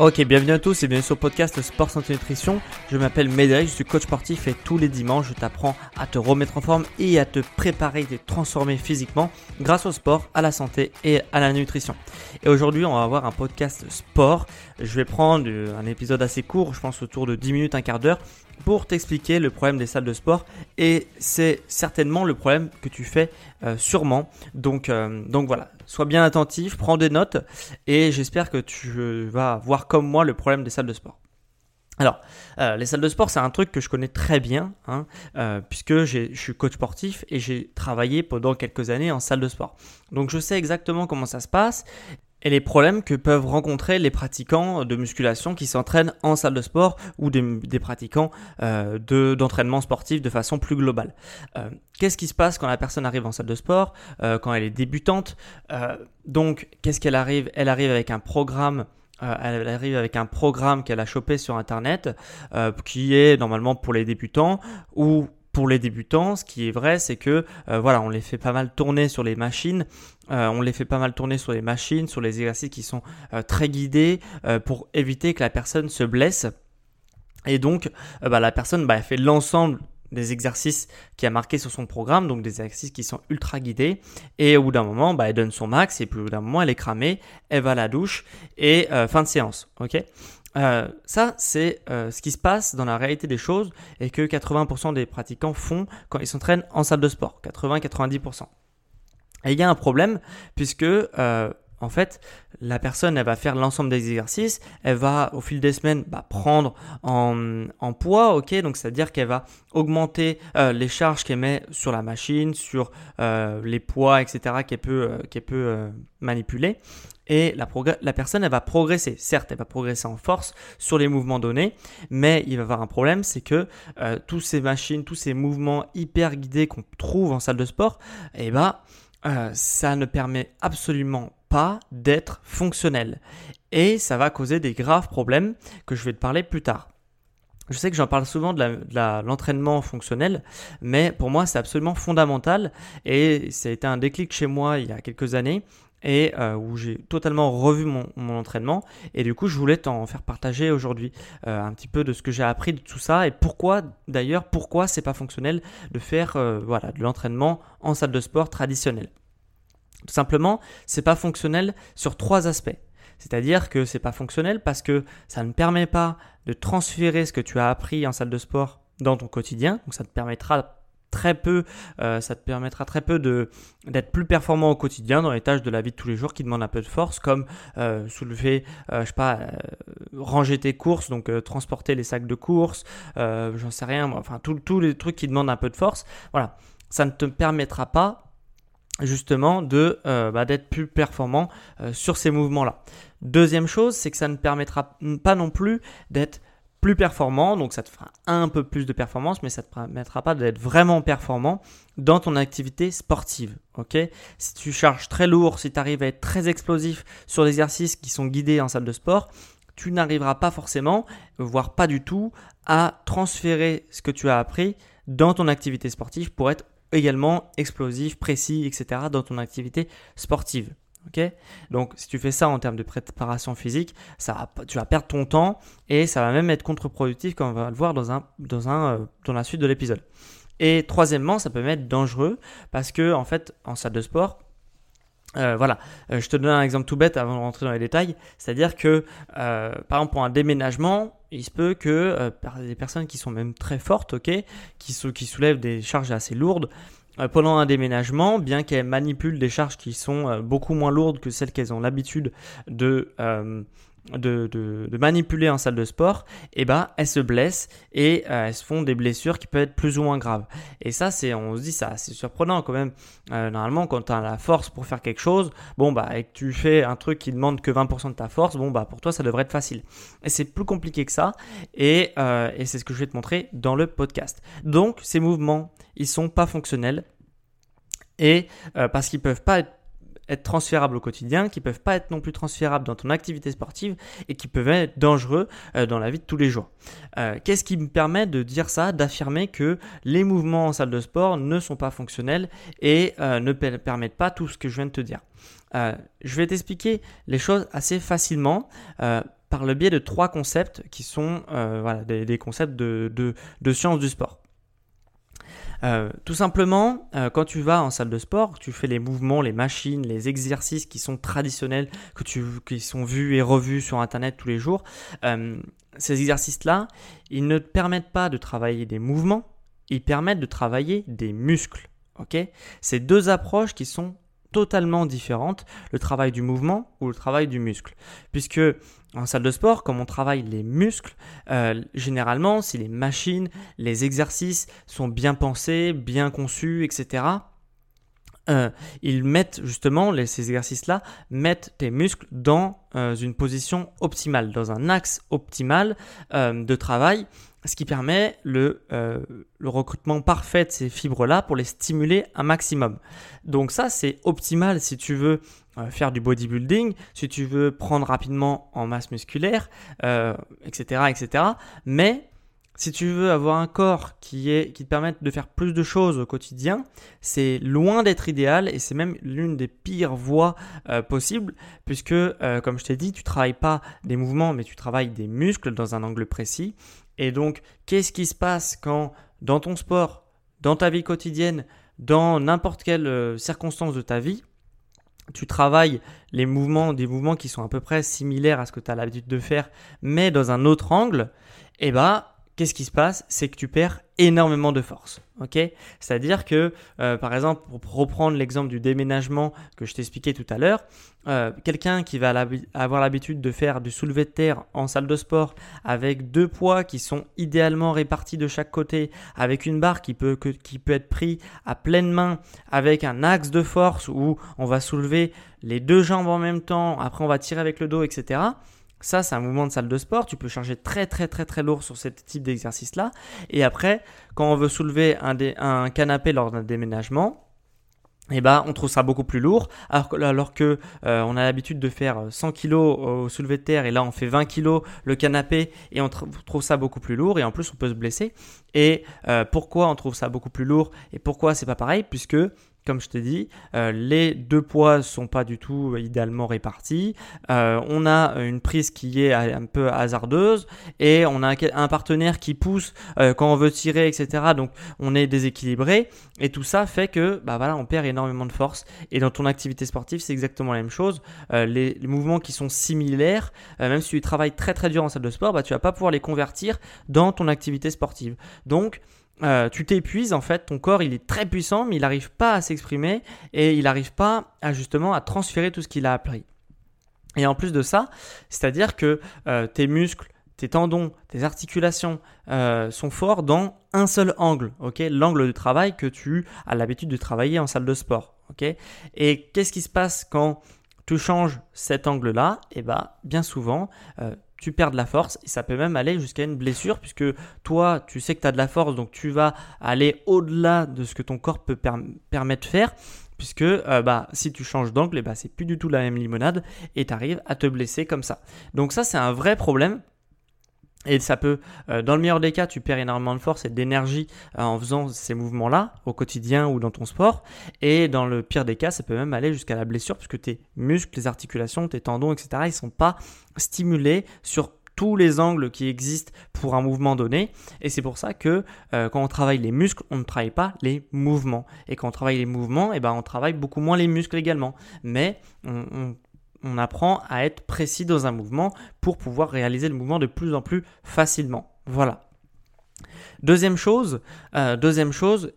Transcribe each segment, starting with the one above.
Ok, bienvenue à tous et bienvenue sur le podcast Sport Santé Nutrition. Je m'appelle Médéric, je suis coach sportif et tous les dimanches je t'apprends à te remettre en forme et à te préparer et te transformer physiquement grâce au sport, à la santé et à la nutrition. Et aujourd'hui on va avoir un podcast sport. Je vais prendre un épisode assez court, je pense autour de 10 minutes, un quart d'heure, pour t'expliquer le problème des salles de sport et c'est certainement le problème que tu fais euh, sûrement. Donc, euh, donc voilà, sois bien attentif, prends des notes et j'espère que tu vas voir comme moi le problème des salles de sport. Alors, euh, les salles de sport, c'est un truc que je connais très bien, hein, puisque je suis coach sportif et j'ai travaillé pendant quelques années en salle de sport. Donc, je sais exactement comment ça se passe et les problèmes que peuvent rencontrer les pratiquants de musculation qui s'entraînent en salle de sport ou des, pratiquants euh, d'entraînement sportif de façon plus globale. Euh, qu'est-ce qui se passe quand la personne arrive en salle de sport, euh, quand elle est débutante Donc, qu'est-ce qu'elle arrive? Elle arrive avec un programme elle arrive avec un programme qu'elle a chopé sur internet qui est normalement pour les débutants ou pour les débutants, ce qui est vrai, c'est que voilà, on les fait pas mal tourner sur les machines euh, on les fait pas mal tourner sur les machines, sur les exercices qui sont euh, très guidés euh, pour éviter que la personne se blesse. Et donc, bah, la personne bah, fait l'ensemble des exercices qui a marqué sur son programme, donc des exercices qui sont ultra guidés. Et au bout d'un moment, bah, elle donne son max, et puis au bout d'un moment, elle est cramée, elle va à la douche, et fin de séance. ok? Ça, c'est ce qui se passe dans la réalité des choses et que 80% des pratiquants font quand ils s'entraînent en salle de sport. 80-90%. Et il y a un problème puisque euh, en fait, la personne, elle va faire l'ensemble des exercices, elle va au fil des semaines bah, prendre en, poids, ok, donc c'est-à-dire qu'elle va augmenter euh, les charges qu'elle met sur la machine, sur euh, les poids, etc., qu'elle peut, euh, manipuler. Et la, la, personne, elle va progresser. Certes, elle va progresser en force sur les mouvements donnés, mais il va y avoir un problème, c'est que tous ces machines, tous ces mouvements hyper guidés qu'on trouve en salle de sport, eh euh, ça ne permet absolument pas d'être fonctionnel. Et ça va causer des graves problèmes que je vais te parler plus tard. Je sais que j'en parle souvent de l'entraînement fonctionnel, mais pour moi c'est absolument fondamental et ça a été un déclic chez moi il y a quelques années et euh, où j'ai totalement revu mon, entraînement et du coup je voulais t'en faire partager aujourd'hui euh, un petit peu de ce que j'ai appris de tout ça et pourquoi d'ailleurs pourquoi c'est pas fonctionnel de faire euh, voilà de l'entraînement en salle de sport traditionnelle. Tout simplement, c'est pas fonctionnel sur trois aspects. C'est-à-dire que c'est pas fonctionnel parce que ça ne permet pas de transférer ce que tu as appris en salle de sport dans ton quotidien. Donc ça te permettra très peu, euh, ça te permettra très peu d'être plus performant au quotidien dans les tâches de la vie de tous les jours qui demandent un peu de force, comme euh, soulever, euh, je sais pas, ranger tes courses, donc transporter les sacs de courses, j'en sais rien, enfin tous les trucs qui demandent un peu de force. Voilà, ça ne te permettra pas justement de bah, d'être plus performant sur ces mouvements-là. Deuxième chose, c'est que ça ne permettra pas non plus d'être plus performant, donc ça te fera un peu plus de performance, mais ça ne te permettra pas d'être vraiment performant dans ton activité sportive. ok? Si tu charges très lourd, si tu arrives à être très explosif sur des exercices qui sont guidés en salle de sport, tu n'arriveras pas forcément, voire pas du tout, à transférer ce que tu as appris dans ton activité sportive pour être également explosif, précis, etc. dans ton activité sportive. Donc si tu fais ça en termes de préparation physique, tu vas perdre ton temps et ça va même être contre-productif comme on va le voir dans, un, euh, dans la suite de l'épisode. Et troisièmement, ça peut même être dangereux parce que en fait, en salle de sport, euh, voilà, euh, je te donne un exemple tout bête avant de rentrer dans les détails. C'est-à-dire que, par exemple, pour un déménagement, il se peut que par des personnes qui sont même très fortes, ok, qui, qui soulèvent des charges assez lourdes, euh, pendant un déménagement, bien qu'elles manipulent des charges qui sont euh, beaucoup moins lourdes que celles qu'elles ont l'habitude de, euh, de, manipuler en salle de sport, eh ben, elles se blessent et elles se font des blessures qui peuvent être plus ou moins graves. Et ça, c'est, on se dit ça, c'est surprenant quand même. normalement, quand tu as la force pour faire quelque chose, bon bah, et que tu fais un truc qui demande que 20% de ta force, bon bah, pour toi, ça devrait être facile. Et c'est plus compliqué que ça, et, et c'est ce que je vais te montrer dans le podcast. Donc, ces mouvements ils sont pas fonctionnels et euh, parce qu'ils peuvent pas être, transférables au quotidien, qui peuvent pas être non plus transférables dans ton activité sportive et qui peuvent être dangereux euh, dans la vie de tous les jours. Euh, qu'est-ce qui me permet de dire ça, d'affirmer que les mouvements en salle de sport ne sont pas fonctionnels et ne permettent pas tout ce que je viens de te dire? Je vais t'expliquer les choses assez facilement par le biais de trois concepts qui sont des, concepts de, de, de sciences du sport. Euh, tout simplement, euh, quand tu vas en salle de sport, tu fais les mouvements, les machines, les exercices qui sont traditionnels, que tu, qui sont vus et revus sur Internet tous les jours, euh, ces exercices-là, ils ne te permettent pas de travailler des mouvements, ils permettent de travailler des muscles. Ok? C'est deux approches qui sont totalement différentes, le travail du mouvement ou le travail du muscle. Puisque en salle de sport, comme on travaille les muscles, euh, généralement, si les machines, les exercices sont bien pensés, bien conçus, etc., euh, ils mettent justement, ces exercices-là, mettent tes muscles dans euh, une position optimale, dans un axe optimal de travail, ce qui permet le, le recrutement parfait de ces fibres-là pour les stimuler un maximum. Donc ça, c'est optimal si tu veux euh, faire du bodybuilding, si tu veux prendre rapidement en masse musculaire, etc., euh, etc. Mais si tu veux avoir un corps qui, te permette de faire plus de choses au quotidien, c'est loin d'être idéal et c'est même l'une des pires voies euh, possibles puisque, comme je t'ai dit, tu travailles pas des mouvements mais tu travailles des muscles dans un angle précis. Et donc, qu'est-ce qui se passe quand dans ton sport, dans ta vie quotidienne, dans n'importe quelle circonstance de ta vie, tu travailles les mouvements, des mouvements qui sont à peu près similaires à ce que tu as l'habitude de faire, mais dans un autre angle, eh ben, qu'est-ce qui se passe? C'est que tu perds énormément de force. C'est-à-dire que, euh, par exemple, pour reprendre l'exemple du déménagement que je t'expliquais tout à l'heure, euh, quelqu'un qui va avoir l'habitude de faire du soulevé de terre en salle de sport avec deux poids qui sont idéalement répartis de chaque côté, avec une barre qui peut, qui peut être prise à pleine main, avec un axe de force où on va soulever les deux jambes en même temps, après on va tirer avec le dos, etc. Ça, c'est un mouvement de salle de sport. Tu peux charger très très très très lourd sur ce type d'exercice-là. Et après, quand on veut soulever un, canapé lors d'un déménagement, eh ben, on trouve ça beaucoup plus lourd, alors, alors que euh, on a l'habitude de faire 100 kg au soulevé de terre et là on fait 20 kg le canapé et on trouve ça beaucoup plus lourd et en plus on peut se blesser. Et euh, pourquoi on trouve ça beaucoup plus lourd et pourquoi c'est pas pareil? Puisque comme je t'ai dit, euh, les deux poids sont pas du tout euh, idéalement répartis. Euh, on a une prise qui est un peu hasardeuse et on a un partenaire qui pousse quand on veut tirer, etc. Donc on est déséquilibré et tout ça fait que bah voilà, on perd énormément de force. Et dans ton activité sportive, c'est exactement la même chose. Les, mouvements qui sont similaires, même si tu travailles très très dur en salle de sport, bah tu vas pas pouvoir les convertir dans ton activité sportive. Donc euh, tu t'épuises en fait, ton corps il est très puissant mais il n'arrive pas à s'exprimer et il n'arrive pas à justement à transférer tout ce qu'il a appris. Et en plus de ça, c'est-à-dire que euh, tes muscles, tes tendons, tes articulations euh, sont forts dans un seul angle, ok? L'angle de travail que tu as l'habitude de travailler en salle de sport, ok? Et qu'est-ce qui se passe quand tu changes cet angle-là? Et eh bien, bien souvent, tu perds de la force et ça peut même aller jusqu'à une blessure puisque toi, tu sais que tu as de la force, donc tu vas aller au-delà de ce que ton corps peut permettre de faire puisque euh, bah, si tu changes d'angle, eh bah, c'est plus du tout la même limonade et tu arrives à te blesser comme ça. Donc ça, c'est un vrai problème. Et ça peut, euh, dans le meilleur des cas, tu perds énormément de force et d'énergie euh, en faisant ces mouvements-là au quotidien ou dans ton sport. Et dans le pire des cas, ça peut même aller jusqu'à la blessure puisque tes muscles, tes articulations, tes tendons, etc., ils ne sont pas stimulés sur tous les angles qui existent pour un mouvement donné. Et c'est pour ça que euh, quand on travaille les muscles, on ne travaille pas les mouvements. Et quand on travaille les mouvements, eh ben, on travaille beaucoup moins les muscles également. Mais on apprend à être précis dans un mouvement pour pouvoir réaliser le mouvement de plus en plus facilement. Voilà. Deuxième chose, euh,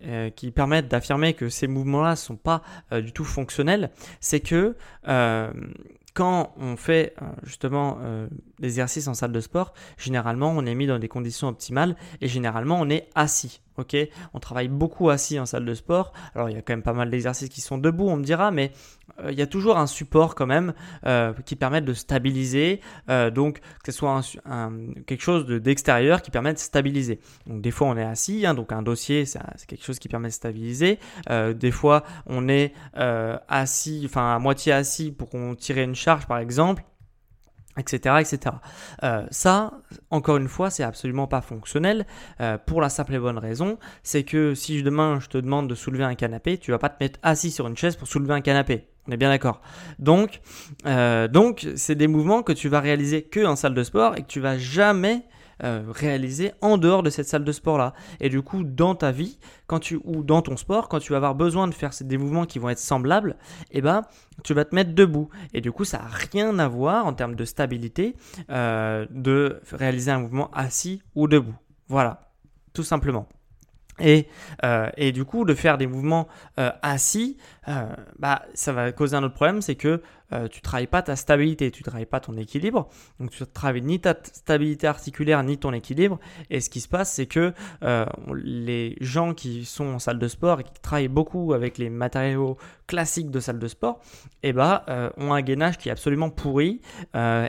euh, qui permet d'affirmer que ces mouvements-là ne sont pas euh, du tout fonctionnels, c'est que quand on fait justement l'exercice en salle de sport, généralement on est mis dans des conditions optimales et généralement on est assis. Ok, on travaille beaucoup assis en salle de sport. Alors il y a quand même pas mal d'exercices qui sont debout, on me dira, mais euh, il y a toujours un support quand même euh, qui permet de stabiliser. Euh, donc que ce soit quelque chose d'extérieur qui permet de stabiliser. Donc des fois on est assis, hein, donc un dossier c'est quelque chose qui permet de stabiliser. des fois on est assis, enfin à moitié assis pour qu'on tire une charge par exemple etc. etc. Euh, ça, encore une fois, c'est absolument pas fonctionnel euh, pour la simple et bonne raison, c'est que si demain je te demande de soulever un canapé, tu vas pas te mettre assis sur une chaise pour soulever un canapé. On est bien d'accord. Donc, euh, donc c'est des mouvements que tu vas réaliser que en salle de sport et que tu vas jamais euh, réaliser en dehors de cette salle de sport là. Et du coup, dans ta vie, quand tu ou dans ton sport, quand tu vas avoir besoin de faire des mouvements qui vont être semblables, eh ben, tu vas te mettre debout. Et du coup, ça n'a rien à voir en termes de stabilité euh, de réaliser un mouvement assis ou debout. Voilà, tout simplement. Et, euh, et, du coup, de faire des mouvements assis, bah, ça va causer un autre problème, c'est que euh, tu ne travailles pas ta stabilité, tu ne travailles pas ton équilibre. Donc tu ne travailles ni ta stabilité articulaire ni ton équilibre. Et ce qui se passe, c'est que euh, les gens qui sont en salle de sport et qui travaillent beaucoup avec les matériaux classiques de salle de sport, eh euh, ont un gainage qui est absolument pourri.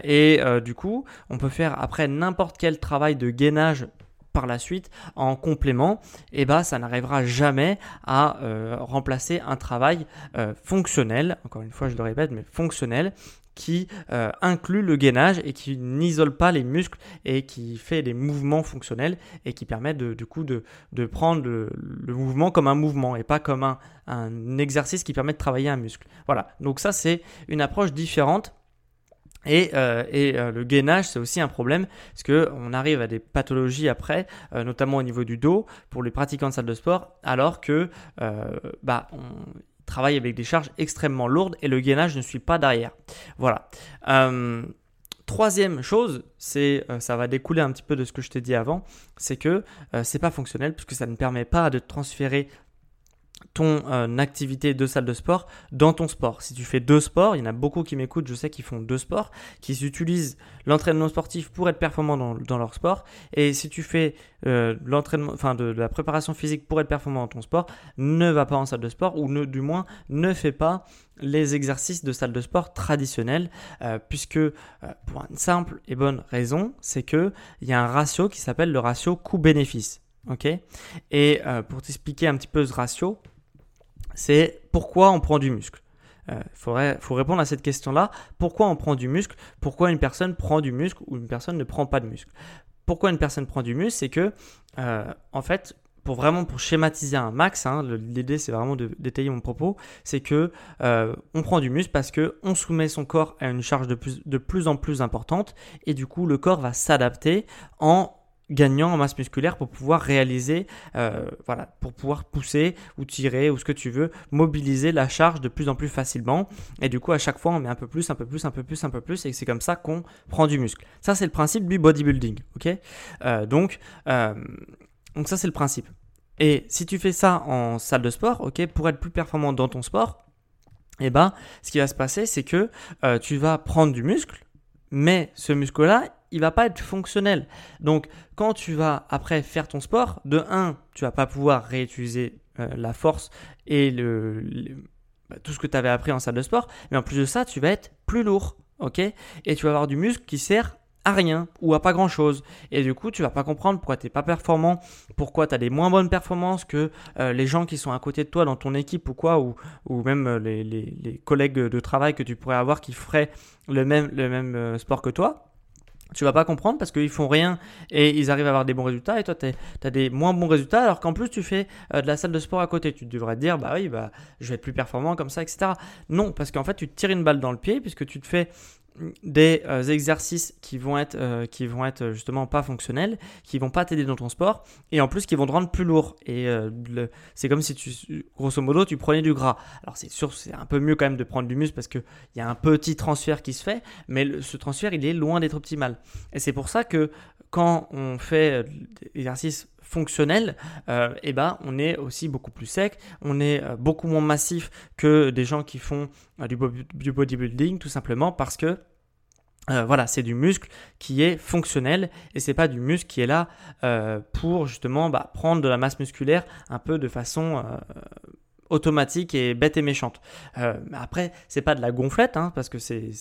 et du coup, on peut faire après n'importe quel travail de gainage par la suite en complément, eh ben, ça n'arrivera jamais à euh, remplacer un travail euh, fonctionnel, encore une fois je le répète, mais fonctionnel, qui euh, inclut le gainage et qui n'isole pas les muscles et qui fait des mouvements fonctionnels et qui permet de, du coup de, prendre le, mouvement comme un mouvement et pas comme un exercice qui permet de travailler un muscle. Voilà, donc ça c'est une approche différente et, euh, euh, le gainage, c'est aussi un problème parce que on arrive à des pathologies après, euh, notamment au niveau du dos, pour les pratiquants de salle de sport, alors que bah, on travaille avec des charges extrêmement lourdes et le gainage ne suit pas derrière. Voilà. Troisième chose, c'est ça va découler un petit peu de ce que je t'ai dit avant, c'est que c'est pas fonctionnel puisque ça ne permet pas de transférer ton euh, activité de salle de sport dans ton sport. Si tu fais deux sports, il y en a beaucoup qui m'écoutent, je sais qu'ils font deux sports, qui utilisent l'entraînement sportif pour être performant dans, leur sport. Et si tu fais euh, l'entraînement, enfin de, la préparation physique pour être performant dans ton sport, ne va pas en salle de sport ou ne, du moins ne fais pas les exercices de salle de sport traditionnels, euh, puisque pour une simple et bonne raison, c'est que il y a un ratio qui s'appelle le ratio coût-bénéfice. Ok? Et pour t'expliquer un petit peu ce ratio, c'est pourquoi on prend du muscle. Il euh, faut répondre à cette question-là. Pourquoi on prend du muscle? Pourquoi une personne prend du muscle ou une personne ne prend pas de muscle? Pourquoi une personne prend du muscle? C'est que, euh, en fait, pour vraiment pour schématiser un max, hein, l'idée c'est vraiment de détailler mon propos, c'est que euh, on prend du muscle parce que on soumet son corps à une charge de plus en plus importante et du coup le corps va s'adapter en gagnant en masse musculaire pour pouvoir réaliser, euh, voilà, pour pouvoir pousser ou tirer ou ce que tu veux, mobiliser la charge de plus en plus facilement. Et du coup, à chaque fois, on met un peu plus, un peu plus, un peu plus, un peu plus, et c'est comme ça qu'on prend du muscle. Ça, c'est le principe du bodybuilding, ok? Euh, Donc, euh, donc ça, c'est le principe. Et si tu fais ça en salle de sport, ok, pour être plus performant dans ton sport, eh ben, ce qui va se passer, c'est que tu vas prendre du muscle, mais ce muscle-là, il va pas être fonctionnel. Donc, quand tu vas après faire ton sport, de 1, tu vas pas pouvoir réutiliser euh, la force et le, bah, tout ce que tu avais appris en salle de sport, mais en plus de ça, tu vas être plus lourd, ok? Et tu vas avoir du muscle qui sert à rien ou à pas grand chose. Et du coup, tu vas pas comprendre pourquoi tu n'es pas performant, pourquoi tu as des moins bonnes performances que euh, les gens qui sont à côté de toi dans ton équipe ou quoi, ou, ou même euh, les, les, les, collègues de travail que tu pourrais avoir qui feraient le même, le même sport que toi. Tu vas pas comprendre parce qu'ils font rien et ils arrivent à avoir des bons résultats et toi tu as des moins bons résultats alors qu'en plus tu fais euh, de la salle de sport à côté. Tu devrais te dire bah oui bah je vais être plus performant comme ça etc. Non parce qu'en fait tu te tires une balle dans le pied puisque tu te fais des euh, exercices qui vont être euh, qui vont être justement pas fonctionnels, qui vont pas t'aider dans ton sport et en plus qui vont te rendre plus lourd et c'est comme si tu grosso modo tu prenais du gras. Alors c'est sûr c'est un peu mieux quand même de prendre du muscle parce que il y a un petit transfert qui se fait mais ce transfert il est loin d'être optimal. Et c'est pour ça que quand on fait des exercices fonctionnels, euh, eh ben, on est aussi beaucoup plus sec, on est euh, beaucoup moins massif que des gens qui font euh, du, bodybuilding, tout simplement parce que voilà, c'est du muscle qui est fonctionnel et c'est pas du muscle qui est là pour justement bah, prendre de la masse musculaire un peu de façon automatique et bête et méchante. Euh, après, c'est pas de la gonflette, hein, parce que c'est,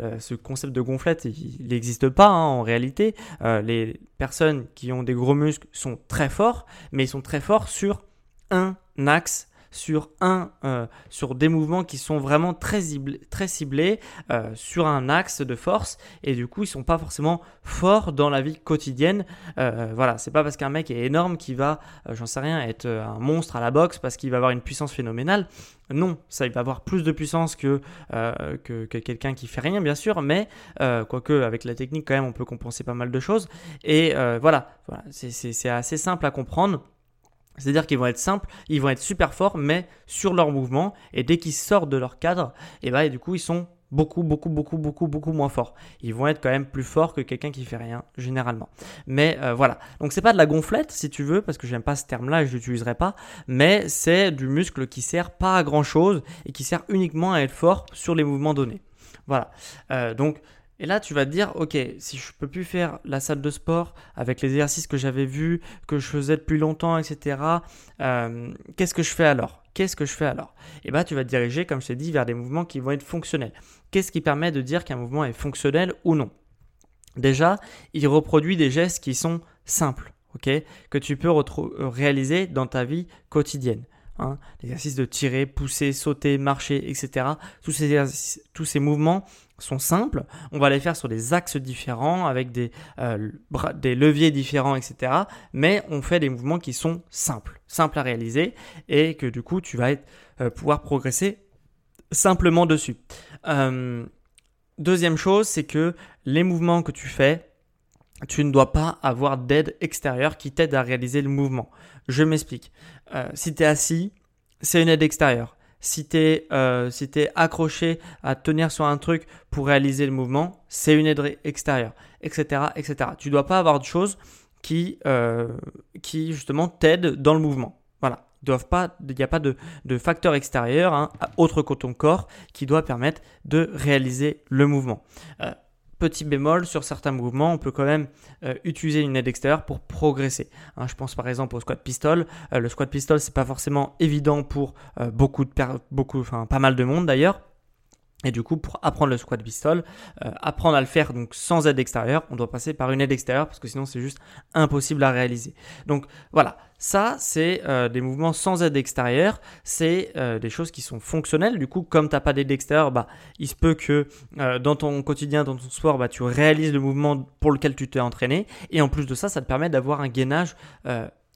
euh, ce concept de gonflette, il n'existe pas hein, en réalité. Euh, les personnes qui ont des gros muscles sont très forts, mais ils sont très forts sur un axe sur un, euh, sur des mouvements qui sont vraiment très, ciblés, très ciblés euh, sur un axe de force et du coup ils sont pas forcément forts dans la vie quotidienne. Euh, voilà, c'est pas parce qu'un mec est énorme qu'il va, j'en sais rien, être un monstre à la boxe parce qu'il va avoir une puissance phénoménale. Non, ça il va avoir plus de puissance que, que, quelqu'un qui fait rien bien sûr, mais quoique avec la technique quand même on peut compenser pas mal de choses. Et voilà, voilà c'est assez simple à comprendre. C'est-à-dire qu'ils vont être simples, ils vont être super forts, mais sur leur mouvement. Et dès qu'ils sortent de leur cadre, et bah, du coup, ils sont beaucoup, beaucoup, beaucoup, beaucoup, beaucoup moins forts. Ils vont être quand même plus forts que quelqu'un qui fait rien, généralement. Mais euh, voilà. Donc, c'est pas de la gonflette, si tu veux, parce que j'aime pas ce terme-là je l'utiliserai pas. Mais c'est du muscle qui sert pas à grand chose et qui sert uniquement à être fort sur les mouvements donnés. Voilà. Euh, donc, et là, tu vas te dire, ok, si je peux plus faire la salle de sport avec les exercices que j'avais vus, que je faisais depuis longtemps, etc., euh, qu'est-ce que je fais alors? Qu'est-ce que je fais alors? Et bien, tu vas te diriger, comme je t'ai dit, vers des mouvements qui vont être fonctionnels. Qu'est-ce qui permet de dire qu'un mouvement est fonctionnel ou non? Déjà, il reproduit des gestes qui sont simples, ok, que tu peux réaliser dans ta vie quotidienne. Hein, l'exercice de tirer, pousser, sauter, marcher, etc. Tous ces, mouvements sont simples. On va les faire sur des axes différents, avec des, euh, leviers différents, etc. Mais on fait des mouvements qui sont simples, simples à réaliser, et que du coup, tu vas euh, pouvoir progresser simplement dessus. Euh, deuxième chose, c'est que les mouvements que tu fais, tu ne dois pas avoir d'aide extérieure qui t'aide à réaliser le mouvement. Je m'explique. Euh, si tu es assis, c'est une aide extérieure. Si tu euh, accroché à tenir sur un truc pour réaliser le mouvement, c'est une aide extérieure, etc., etc. Tu dois pas avoir de choses qui, euh, qui justement t'aident dans le mouvement. Voilà. Il n'y a pas de, de facteur extérieur, hein, autre que ton corps, qui doit permettre de réaliser le mouvement. Petit bémol, sur certains mouvements, on peut quand même euh, utiliser une aide extérieure pour progresser. Hein, je pense par exemple au squat pistol. Euh, le squat pistol, c'est pas forcément évident pour euh, beaucoup pas mal de monde d'ailleurs. Et du coup, pour apprendre le squat pistol, apprendre à le faire donc sans aide extérieure, on doit passer par une aide extérieure parce que sinon c'est juste impossible à réaliser. Donc voilà, ça, c'est euh, des mouvements sans aide extérieure. C'est euh, des choses qui sont fonctionnelles. Du coup, comme tu n'as pas d'aide extérieure, bah, il se peut que euh, dans ton quotidien, dans ton sport, bah, tu réalises le mouvement pour lequel tu t'es entraîné. Et en plus de ça, ça te permet d'avoir un gainage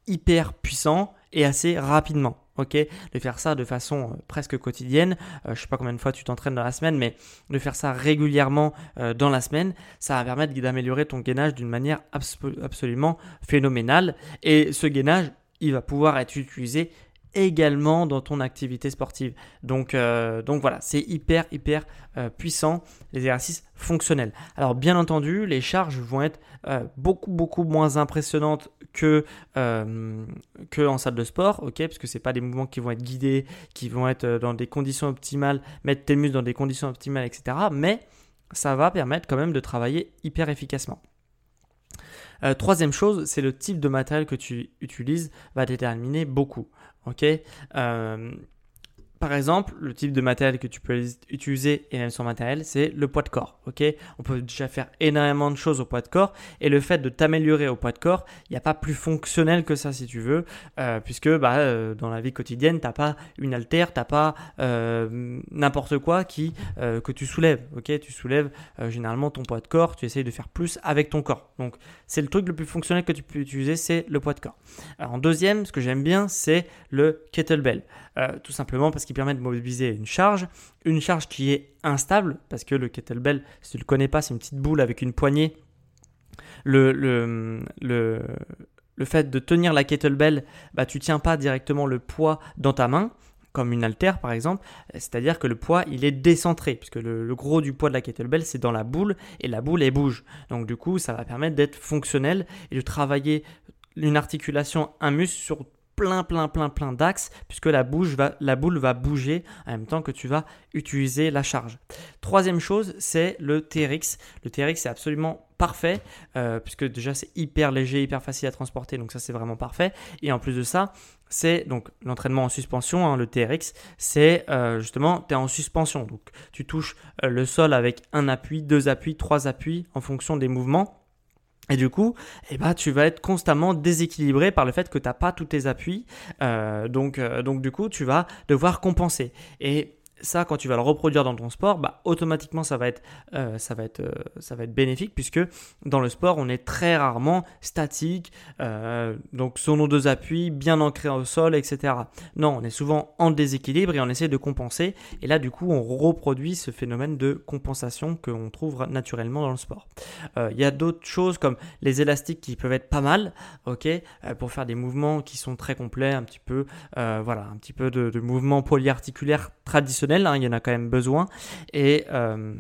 hyper puissant et assez rapidement De faire ça de façon euh, presque quotidienne. je euh, je sais pas combien de fois tu t'entraînes dans la semaine, mais de faire ça régulièrement euh, dans la semaine, ça va permettre d'améliorer ton gainage d'une manière absolument phénoménale. Et ce gainage, il va pouvoir être utilisé également dans ton activité sportive. Donc, euh, donc voilà, c'est hyper, hyper euh, puissant, les exercices fonctionnels. Alors bien entendu, les charges vont être euh, beaucoup, beaucoup moins impressionnantes que, que en salle de sport, ok, parce que c'est pas des mouvements qui vont être guidés, qui vont être dans des conditions optimales, mettre tes muscles dans des conditions optimales, etc. Mais ça va permettre quand même de travailler hyper efficacement. troisième chose, c'est le type de matériel que tu utilises va déterminer beaucoup. Ok? Euh, par exemple, le type de matériel que tu peux utiliser et même son matériel, c'est le poids de corps. On peut déjà faire énormément de choses au poids de corps et le fait de t'améliorer au poids de corps, il n'y a pas plus fonctionnel que ça si tu veux, euh, puisque bah, euh, dans la vie quotidienne, t'as pas une haltère, t'as pas euh, n'importe quoi qui que tu soulèves. Ok, tu soulèves généralement ton poids de corps, tu essayes de faire plus avec ton corps. Donc c'est le truc le plus fonctionnel que tu peux utiliser, c'est le poids de corps. En deuxième, ce que j'aime bien, c'est le kettlebell. Tout simplement parce qu'il permet de mobiliser une charge, une charge qui est instable, parce que le kettlebell, si tu ne le connais pas, c'est une petite boule avec une poignée. Le, le, le, le fait de tenir la kettlebell, bah, tu tiens pas directement le poids dans ta main, comme une haltère par exemple, c'est-à-dire que le poids il est décentré, puisque le, le, gros du poids de la kettlebell c'est dans la boule et la boule elle bouge. Donc du coup ça va permettre d'être fonctionnel et de travailler une articulation, un muscle sur plein, plein, plein, plein d'axes, puisque la, boule va bouger en même temps que tu vas utiliser la charge. Troisième chose, c'est le TRX. Le TRX, c'est absolument parfait, euh, puisque déjà c'est hyper léger, hyper facile à transporter, donc ça c'est vraiment parfait. Et en plus de ça, c'est donc l'entraînement en suspension, hein, le TRX, c'est euh, justement, tu es en suspension. Donc tu touches euh, le sol avec un appui, deux appuis, trois appuis en fonction des mouvements. Et du coup, eh ben, tu vas être constamment déséquilibré par le fait que tu n'as pas tous tes appuis. Euh, donc, euh, donc, du coup, tu vas devoir compenser. Ça, quand tu vas le reproduire dans ton sport, bah, automatiquement, ça va, être, euh, ça, va être, euh, ça va être bénéfique puisque dans le sport, on est très rarement statique, euh, donc sur nos deux appuis, bien ancrés au sol, etc. Non, on est souvent en déséquilibre et on essaie de compenser. Et là, du coup, on reproduit ce phénomène de compensation qu'on trouve naturellement dans le sport. Il y a d'autres choses comme les élastiques qui peuvent être pas mal, ok, pour faire des mouvements qui sont très complets, un petit peu, voilà, un petit peu de, de mouvements polyarticulaires traditionnels Hein, il y en a quand même besoin. Et, euh,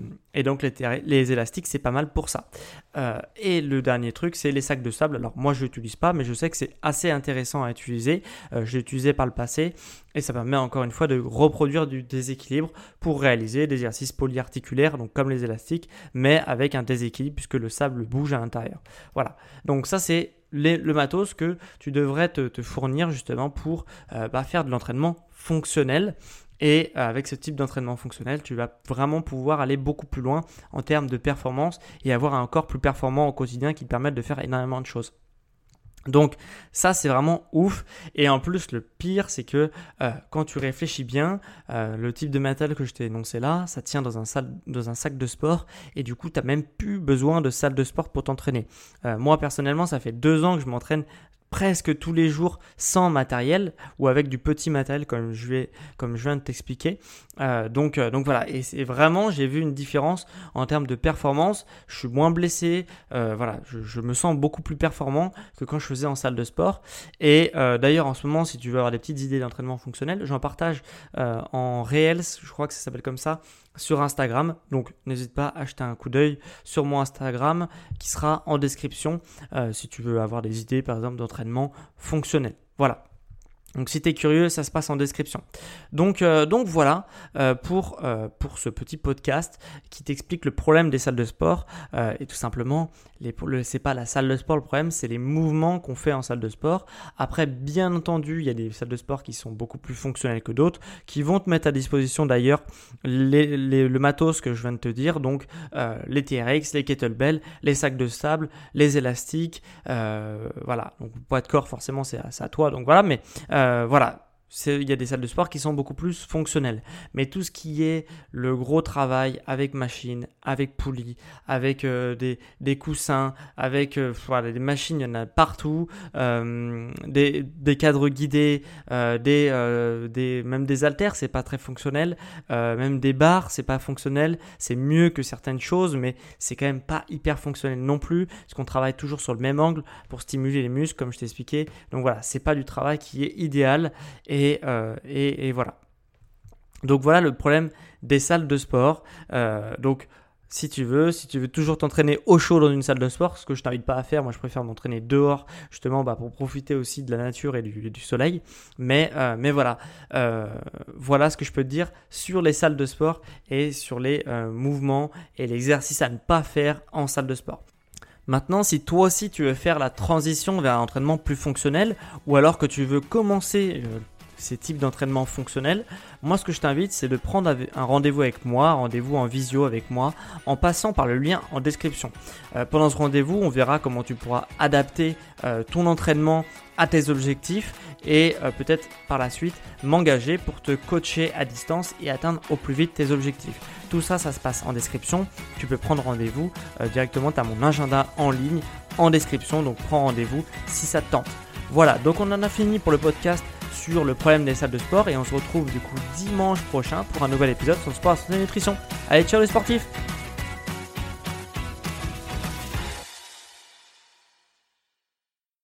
donc les, élastiques, c'est pas mal pour ça. Euh, et le dernier truc, c'est les sacs de sable. Alors moi, je l'utilise pas, mais je sais que c'est assez intéressant à utiliser. Euh, je utilisé par le passé et ça permet encore une fois de reproduire du déséquilibre pour réaliser des exercices polyarticulaires, donc comme les élastiques, mais avec un déséquilibre puisque le sable bouge à l'intérieur. Voilà. Donc ça, c'est le matos que tu devrais te, fournir justement pour bah, faire de l'entraînement fonctionnel et euh, avec ce type d'entraînement fonctionnel, tu vas vraiment pouvoir aller beaucoup plus loin en termes de performance et avoir un corps plus performant au quotidien qui te permette de faire énormément de choses. Donc ça c'est vraiment ouf et en plus le pire c'est que euh, quand tu réfléchis bien euh, le type de matériel que je t'ai énoncé là ça tient dans un, dans un sac de sport et du coup tu n'as même plus besoin de salle de sport pour t'entraîner. moi personnellement ça fait deux ans que je m'entraîne presque tous les jours sans matériel ou avec du petit matériel comme je, vais, comme je viens de t'expliquer. Euh, donc, euh, donc voilà, et c'est vraiment, j'ai vu une différence en termes de performance. Je suis moins blessé, euh, voilà, je, me sens beaucoup plus performant que quand je faisais en salle de sport. Et d'ailleurs, en ce moment, si tu veux avoir des petites idées d'entraînement fonctionnel, j'en partage en Reels, je crois que ça s'appelle comme ça, sur Instagram. Donc n'hésite pas à acheter un coup d'œil sur mon Instagram qui sera en description si tu veux avoir des idées par exemple d'entraînement fonctionnel. Voilà. Donc si tu es curieux, ça se passe en description. Donc, euh, voilà euh, pour, euh, pour ce petit podcast qui t'explique le problème des salles de sport. et tout simplement, ce n'est pas la salle de sport le problème, c'est les mouvements qu'on fait en salle de sport. Après, bien entendu, il y a des salles de sport qui sont beaucoup plus fonctionnelles que d'autres, qui vont te mettre à disposition d'ailleurs le matos que je viens de te dire, donc les TRX, les kettlebells, les sacs de sable, les élastiques. voilà, donc poids de corps, forcément, c'est à, à, toi. Donc voilà, mais voilà, il y a des salles de sport qui sont beaucoup plus fonctionnelles. Mais tout ce qui est le gros travail avec machine, avec poulie, avec euh, des, des, coussins, avec euh, voilà, des machines, il y en a partout, euh, des, des, cadres guidés, des, des, même des haltères, c'est pas très fonctionnel, même des barres, c'est pas fonctionnel, c'est mieux que certaines choses, mais c'est quand même pas hyper fonctionnel non plus, parce qu'on travaille toujours sur le même angle pour stimuler les muscles, comme je t'ai expliqué. Donc voilà, c'est pas du travail qui est idéal. Euh, et, voilà. Donc voilà le problème des salles de sport. Euh, donc si tu veux, si tu veux toujours t'entraîner au chaud dans une salle de sport, ce que je t'invite pas à faire, moi je préfère m'entraîner dehors justement bah, pour profiter aussi de la nature et du, soleil. Mais, euh, mais voilà, voilà ce que je peux te dire sur les salles de sport et sur les mouvements et l'exercice à ne pas faire en salle de sport. Maintenant, si toi aussi tu veux faire la transition vers un entraînement plus fonctionnel ou alors que tu veux commencer ces types d'entraînement fonctionnels, moi ce que je t'invite c'est de prendre un rendez-vous avec moi, rendez-vous en visio avec moi, en passant par le lien en description. Euh, pendant ce rendez-vous, on verra comment tu pourras adapter euh, ton entraînement à tes objectifs et euh, peut-être par la suite m'engager pour te coacher à distance et atteindre au plus vite tes objectifs. Tout ça, ça se passe en description. Tu peux prendre rendez-vous directement. Tu as mon agenda en ligne en description, donc prends rendez-vous si ça te tente. Voilà, donc on en a fini pour le podcast sur le problème des salles de sport et on se retrouve du coup dimanche prochain pour un nouvel épisode sur le sport et la nutrition. Allez, ciao les sportifs